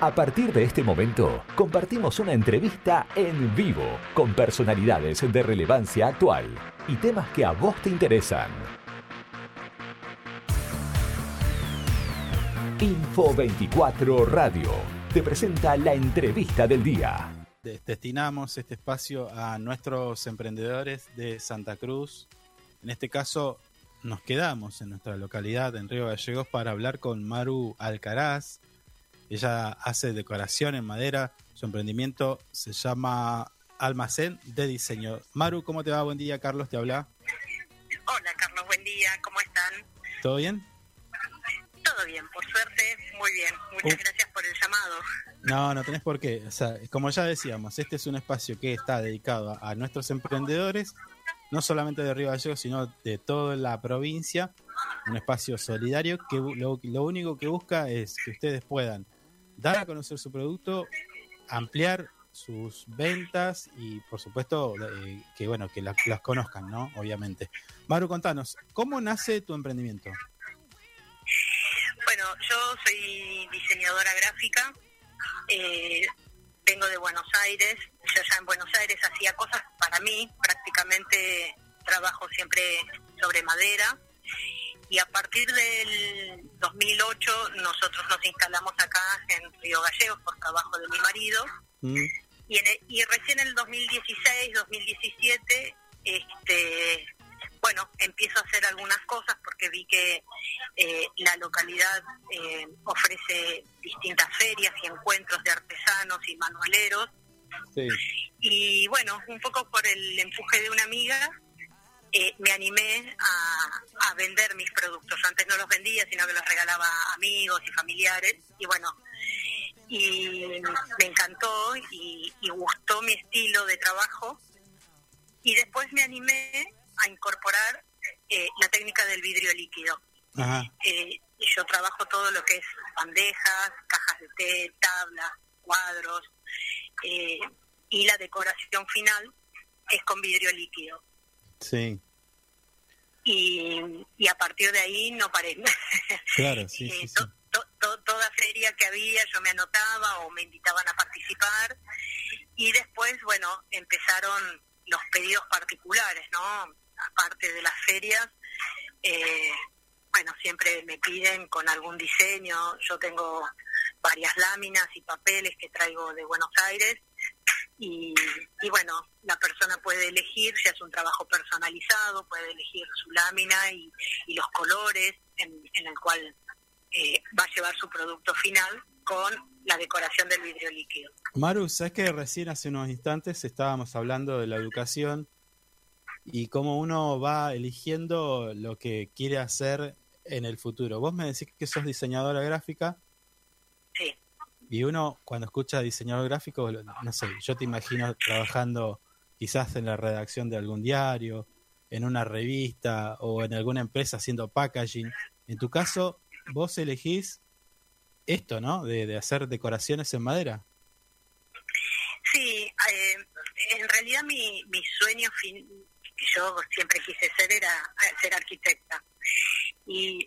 A partir de este momento, compartimos una entrevista en vivo con personalidades de relevancia actual y temas que a vos te interesan. Info 24 Radio te presenta la entrevista del día. Destinamos este espacio a nuestros emprendedores de Santa Cruz. En este caso, nos quedamos en nuestra localidad, en Río Gallegos, para hablar con Maru Alcaraz, ella hace decoración en madera. Su emprendimiento se llama Almacén de Diseño. Maru, ¿cómo te va? Buen día, Carlos, te habla. Hola, Carlos, buen día. ¿Cómo están? ¿Todo bien? Todo bien, por suerte, muy bien. Muchas uh. gracias por el llamado. No, no tenés por qué. O sea, como ya decíamos, este es un espacio que está dedicado a nuestros emprendedores, no solamente de Río Gallegos, sino de toda la provincia. Un espacio solidario que lo, lo único que busca es que ustedes puedan dar a conocer su producto, ampliar sus ventas y por supuesto eh, que bueno que las conozcan, ¿no? Obviamente. Maru, contanos, ¿cómo nace tu emprendimiento? Bueno, yo soy diseñadora gráfica, eh, vengo de Buenos Aires, yo ya en Buenos Aires hacía cosas para mí, prácticamente trabajo siempre sobre madera y a partir del 2008 nosotros nos instalamos acá en Río Gallegos por trabajo de mi marido mm. y, y recién en el 2016, 2017, este, bueno, empiezo a hacer algunas cosas porque vi que eh, la localidad eh, ofrece distintas ferias y encuentros de artesanos y manualeros. Y bueno, un poco por el empuje de una amiga, eh, me animé a, vender mis productos. Antes no los vendía, sino que los regalaba a amigos y familiares. Y bueno, y me encantó y, gustó mi estilo de trabajo. Y después me animé a incorporar eh, la técnica del vidrio líquido. Eh, yo trabajo todo lo que es bandejas, cajas de té, tablas, cuadros, y la decoración final es con vidrio líquido. Sí. Y, y a partir de ahí no paré. Claro, sí, sí, sí. toda feria que había yo me anotaba o me invitaban a participar y después, bueno, empezaron los pedidos particulares, ¿no? Aparte de las ferias, eh, bueno, siempre me piden con algún diseño, yo tengo varias láminas y papeles que traigo de Buenos Aires y, bueno, la persona puede elegir, si es un trabajo personalizado, puede elegir su lámina y, los colores en, el cual eh, va a llevar su producto final con la decoración del vidrio líquido. Maru, sabes que recién hace unos instantes estábamos hablando de la educación y cómo uno va eligiendo lo que quiere hacer en el futuro. Vos me decís que sos diseñadora gráfica. Sí. Y uno cuando escucha diseñador gráfico, no sé, yo te imagino trabajando quizás en la redacción de algún diario, en una revista o en alguna empresa haciendo packaging. En tu caso, vos elegís esto, ¿no? De, hacer decoraciones en madera. Sí, eh, en realidad mi, mi sueño fin, que yo siempre quise ser era ser arquitecta. Y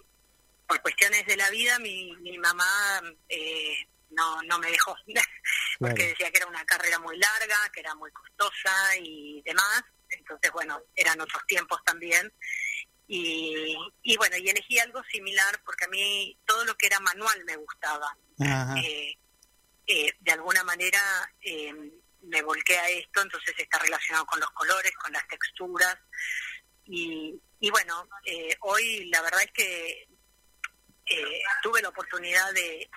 por cuestiones de la vida, mi, mi mamá eh, no, no me dejó, porque decía que era una carrera muy larga, que era muy costosa y demás. Entonces, bueno, eran otros tiempos también. Y, y bueno, y elegí algo similar porque a mí todo lo que era manual me gustaba. Eh, eh, de alguna manera eh, me volqué a esto, entonces está relacionado con los colores, con las texturas. Y, y bueno, hoy la verdad es que eh, tuve la oportunidad de,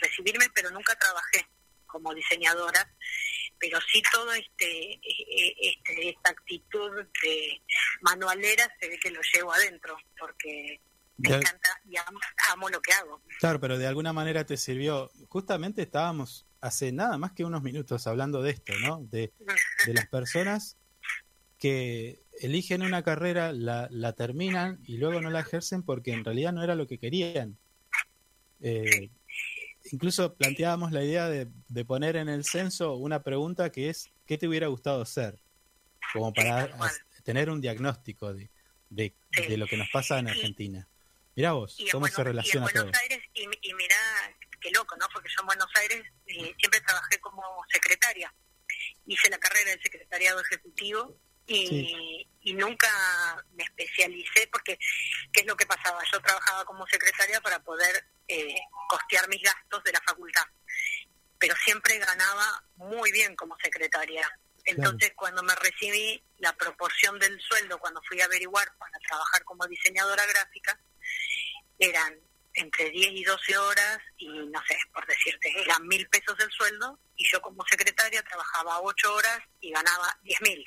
recibirme, pero nunca trabajé como diseñadora, pero sí toda este, eh, este, esta actitud de manualera se ve que lo llevo adentro, porque me encanta y amo, lo que hago. Claro, pero de alguna manera te sirvió. Justamente estábamos hace nada más que unos minutos hablando de esto, ¿no? De, de las personas que eligen una carrera, la, la, terminan y luego no la ejercen porque en realidad no era lo que querían. Eh, incluso planteábamos la idea de, de, poner en el censo una pregunta que es, ¿qué te hubiera gustado ser? Como para tener un diagnóstico de, de, lo que nos pasa en Argentina. Mira vos, cómo se relaciona y en Buenos Aires, y, y mirá qué loco, ¿no? Porque yo en Buenos Aires eh, siempre trabajé como secretaria. Hice la carrera de secretariado ejecutivo y, y nunca me especialicé porque, ¿qué es lo que pasaba? Yo trabajaba como secretaria para poder eh, costear mis gastos de la facultad, pero siempre ganaba muy bien como secretaria. Entonces, cuando me recibí, la proporción del sueldo, cuando fui a averiguar para trabajar como diseñadora gráfica, eran entre 10 y 12 horas y no sé, por decirte, eran mil pesos el sueldo y yo como secretaria trabajaba 8 horas y ganaba 10 mil.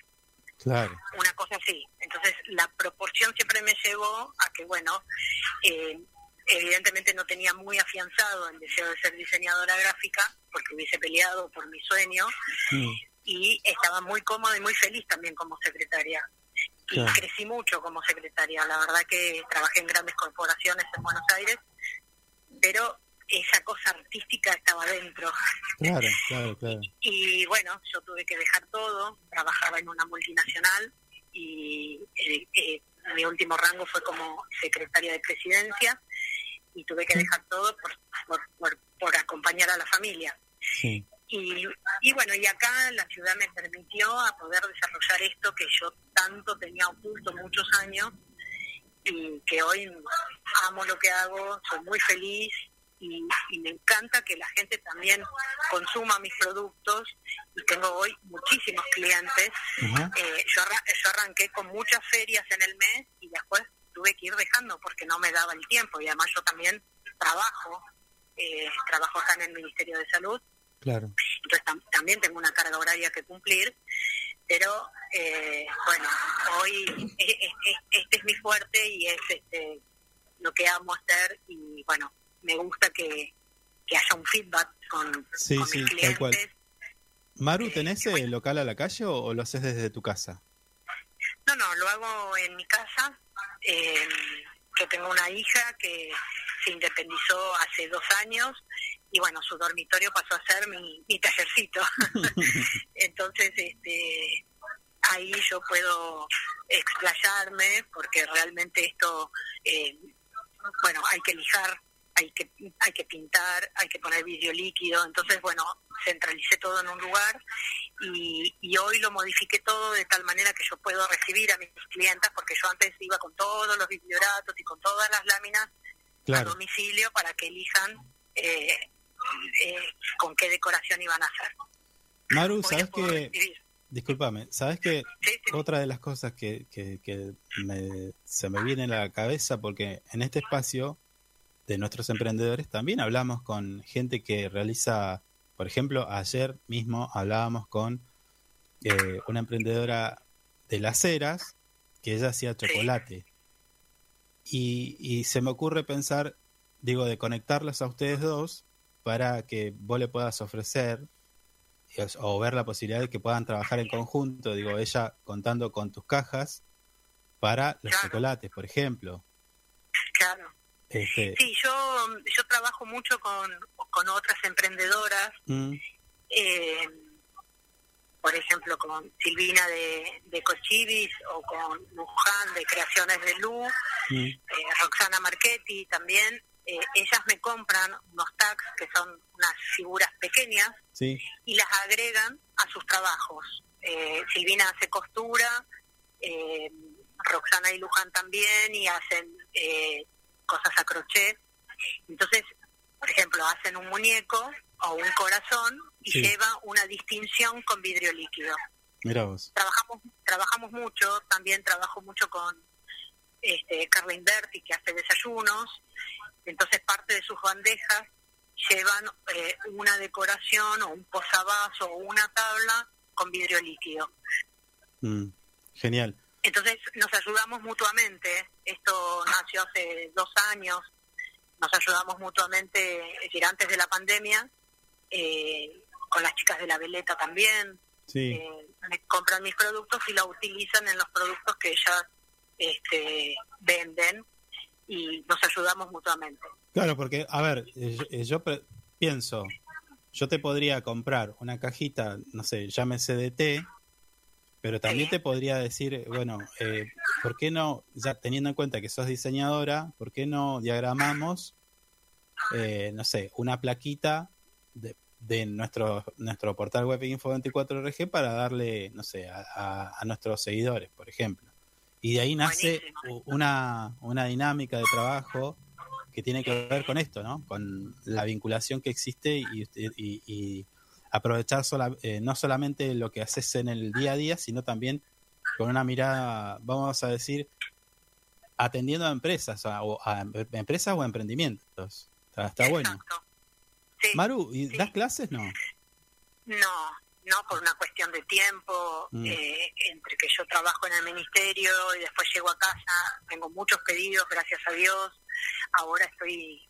Claro. Una cosa así. Entonces, la proporción siempre me llevó a que, bueno, eh, evidentemente no tenía muy afianzado el deseo de ser diseñadora gráfica, porque hubiese peleado por mi sueño, Mm, y estaba muy cómoda y muy feliz también como secretaria. Y crecí mucho como secretaria. La verdad que trabajé en grandes corporaciones en Buenos Aires, pero esa cosa artística estaba dentro. Claro, claro, claro. Y bueno, yo tuve que dejar todo, trabajaba en una multinacional y eh, eh, mi último rango fue como secretaria de presidencia y tuve que dejar todo por, por, por, por acompañar a la familia. Sí. Y, y bueno, y acá la ciudad me permitió a poder desarrollar esto que yo tanto tenía oculto muchos años y que hoy amo lo que hago, soy muy feliz y, y me encanta que la gente también consuma mis productos y tengo hoy muchísimos clientes. Eh, yo, arra- yo arranqué con muchas ferias en el mes y después tuve que ir dejando porque no me daba el tiempo y además yo también trabajo, eh, trabajo acá en el Ministerio de Salud Claro. entonces tam- también tengo una carga horaria que cumplir, pero eh, bueno, hoy e- e- e- este es mi fuerte y es este, lo que amo hacer y bueno, me gusta que, que haya un feedback con, Sí, con sí, mis tal cual. clientes. Maru, ¿tenés el local a la calle o, o lo haces desde tu casa? No, no, lo hago en mi casa. Eh, yo tengo una hija que se independizó hace dos años y bueno, su dormitorio pasó a ser mi, mi tallercito. Entonces, este, ahí yo puedo explayarme porque realmente esto, eh, bueno, hay que lijar, hay que hay que pintar, hay que poner vidrio líquido. Entonces, bueno, centralicé todo en un lugar y, y hoy lo modifiqué todo de tal manera que yo puedo recibir a mis clientas porque yo antes iba con todos los biblioratos y con todas las láminas a Claro. domicilio para que elijan eh, eh, con qué decoración iban a hacer. Maru, Hoy ¿sabes que recibir. Discúlpame, ¿sabes que Sí, sí, otra de las cosas que, que, que me- se me viene a la cabeza, porque en este espacio de nuestros emprendedores también hablamos con gente que realiza, por ejemplo, ayer mismo hablábamos con eh, una emprendedora de las ceras que ella hacía chocolate. Y, y se me ocurre pensar, digo, de conectarlas a ustedes dos para que vos le puedas ofrecer o ver la posibilidad de que puedan trabajar en conjunto, digo, ella contando con tus cajas para los Claro. chocolates, por ejemplo. claro. Este, Sí, yo, yo trabajo mucho con, con otras emprendedoras, mm, eh, por ejemplo con Silvina de, de Cochivis o con Luján de Creaciones de Luz, mm, eh, Roxana Marchetti también. Eh, ellas me compran unos tags que son unas figuras pequeñas sí, y las agregan a sus trabajos. Eh, Silvina hace costura, eh, Roxana y Luján también, y hacen eh, cosas a crochet. Entonces, por ejemplo, hacen un muñeco o un corazón y Sí. lleva una distinción con vidrio líquido. mira vos. Trabajamos trabajamos mucho, también trabajo mucho con este, Carla Inverti, que hace desayunos. Entonces, parte de sus bandejas llevan eh, una decoración o un posavasos o una tabla con vidrio líquido. Mm, genial. Entonces nos ayudamos mutuamente. Esto nació hace dos años. Nos ayudamos mutuamente, es decir, antes de la pandemia, eh, con las chicas de la veleta también. Sí, Eh, me compran mis productos y lo utilizan en los productos que ellas este, venden y nos ayudamos mutuamente. claro, porque, a ver, eh, yo, eh, yo pienso, yo te podría comprar una cajita, no sé, llámese de té, pero también te podría decir, eh, bueno, eh, ¿por qué no, ya teniendo en cuenta que sos diseñadora, ¿por qué no diagramamos eh, no sé, una plaquita de, de nuestro, nuestro portal web Info24RG para darle, no sé, a, a, nuestros seguidores, por ejemplo. Y de ahí nace una, una dinámica de trabajo que tiene que ver con esto, ¿no? Con la vinculación que existe y, y, y aprovechar eh, no solamente lo que haces en el día a día, sino también con una mirada, vamos a decir, atendiendo a empresas, o a, empresas o emprendimientos. Está, bueno. Maru, ¿y das clases? No. No, no por una cuestión de tiempo, mm. eh, entre que yo trabajo en el ministerio y después llego a casa, tengo muchos pedidos, gracias a Dios. Ahora estoy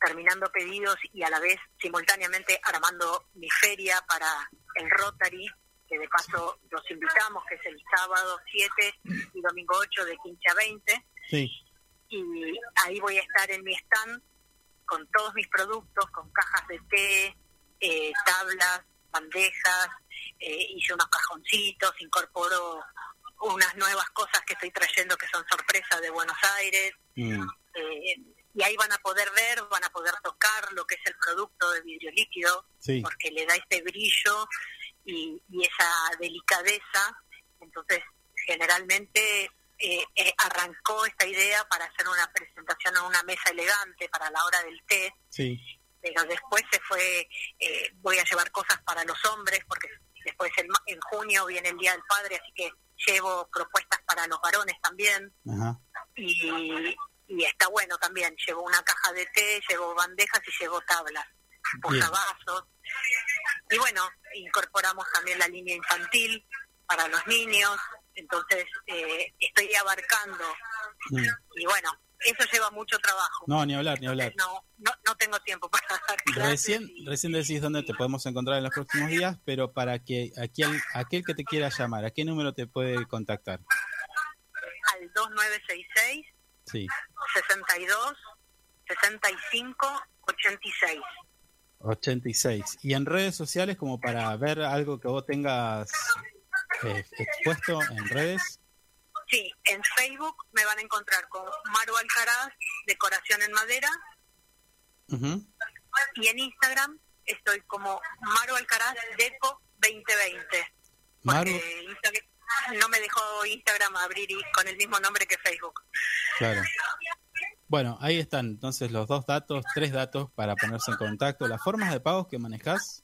terminando pedidos y a la vez simultáneamente armando mi feria para el Rotary, que de paso los invitamos, que es el sábado 7 y domingo 8 de 15 a 20. Sí. Y ahí voy a estar en mi stand con todos mis productos, con cajas de té, eh, tablas, bandejas, eh, hice unos cajoncitos, incorporo unas nuevas cosas que estoy trayendo que son sorpresas de Buenos Aires. Mm. Eh, y ahí van a poder ver, van a poder tocar lo que es el producto de vidrio líquido, porque le da este brillo y, esa delicadeza. Entonces, generalmente eh, eh, arrancó esta idea para hacer una presentación a una mesa elegante para la hora del té. Pero después se fue, eh, voy a llevar cosas para los hombres, porque después en, en, junio viene el Día del Padre, así que llevo propuestas para los varones también. Y, y está bueno también. Llevo una caja de té, llevo bandejas y llevo tablas, posavasos. Y bueno, incorporamos también la línea infantil para los niños, entonces eh, estoy abarcando. Mm. Y bueno, eso lleva mucho trabajo. No, ni hablar, ni hablar. No, no, tengo tiempo para dar Recién, recién decís dónde te podemos encontrar en los próximos días, pero para que aquel, aquel que te quiera llamar, ¿a qué número te puede contactar? Al 2966 Sí. 62, 65, 86. 86. ¿Y en redes sociales como para ver algo que vos tengas eh, expuesto en redes? Sí, en Facebook me van a encontrar con Maru Alcaraz, Decoración en Madera. Y en Instagram estoy como Maru Alcaraz Deco 2020. Maru no me dejó Instagram abrir con el mismo nombre que Facebook. Claro. Bueno, ahí están entonces los dos datos, tres datos para ponerse en contacto. ¿Las formas de pagos que manejas?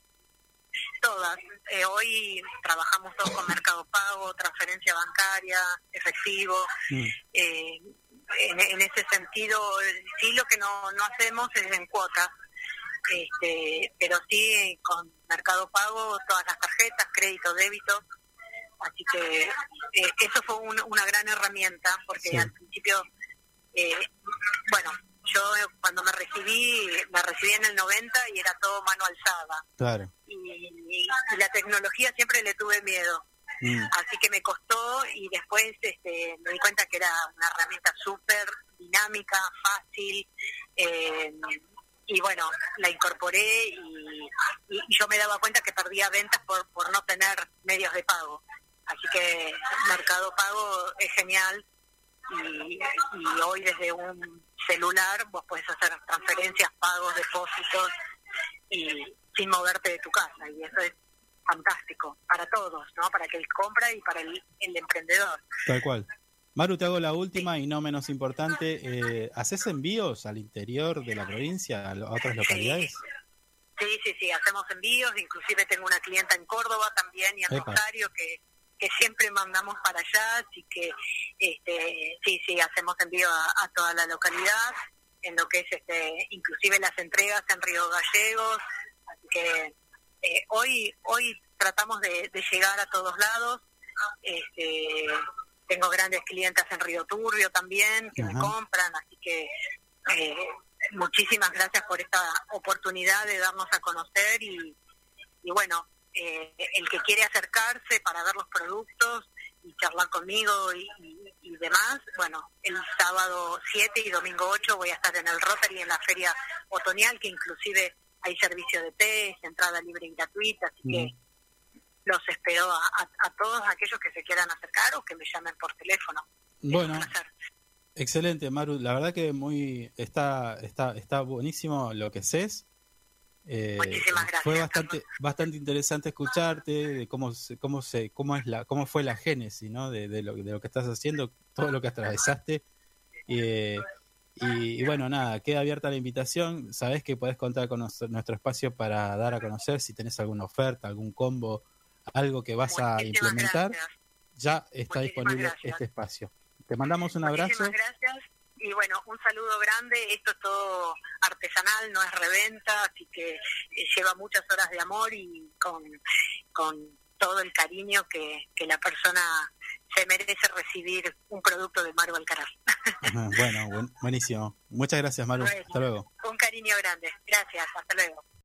Todas. Eh, hoy trabajamos todos con Mercado Pago, transferencia bancaria, efectivo. Mm. Eh, en, ese sentido, sí lo que no, no hacemos es en cuotas. Este, pero sí con Mercado Pago, todas las tarjetas, crédito, débito. Así que eh, eso fue una gran herramienta, porque al principio, eh, bueno, yo cuando me recibí, me recibí en el 90 y era todo mano alzada. Claro. Y, la tecnología siempre le tuve miedo. Mm. Así que me costó y después este, me di cuenta que era una herramienta súper dinámica, fácil. Eh, y bueno, la incorporé y, y, yo me daba cuenta que perdía ventas por, por no tener medios de pago. Así que Mercado Pago es genial y, hoy desde un celular vos podés hacer transferencias, pagos, depósitos y sin moverte de tu casa y eso es fantástico para todos, ¿no? Para que el compra y para el, emprendedor. Tal cual. Maru, te hago la última y no menos importante. Eh, ¿Haces envíos al interior de la provincia, a, otras localidades? Sí, sí, sí, hacemos envíos. Inclusive tengo una clienta en Córdoba también y en Rosario que que siempre mandamos para allá, así que este, sí, sí, hacemos envío a, toda la localidad, en lo que es este, inclusive las entregas en Río Gallegos, así que eh, hoy, hoy tratamos de, llegar a todos lados, este, tengo grandes clientes en Río Turbio también que me compran, así que eh, muchísimas gracias por esta oportunidad de darnos a conocer y, y bueno, eh, el que quiere acercarse para ver los productos y charlar conmigo y, demás, bueno, el sábado 7 y domingo 8 voy a estar en el Rotary en la feria otoñal, que inclusive hay servicio de test, entrada libre y gratuita, así que los espero a, todos aquellos que se quieran acercar o que me llamen por teléfono. Bueno, Excelente, Maru. La verdad que muy está está está buenísimo lo que haces. Eh, gracias. Fue bastante bastante interesante escucharte de cómo cómo se cómo es la cómo fue la génesis, ¿no? De, de, lo, de lo que estás haciendo, todo lo que atravesaste. y, y, bueno, nada, queda abierta la invitación. Sabes que podés contar con nuestro espacio para dar a conocer si tenés alguna oferta, algún combo, algo que vas a implementar. Ya está disponible este espacio. Te mandamos un abrazo. gracias y bueno, un saludo grande. Esto es todo artesanal, no es reventa, así que eh, lleva muchas horas de amor y con, con todo el cariño que, que la persona se merece recibir un producto de Maru Alcaraz. bueno, buenísimo. Muchas gracias, Maru. hasta luego. Un cariño grande. Gracias. Hasta luego.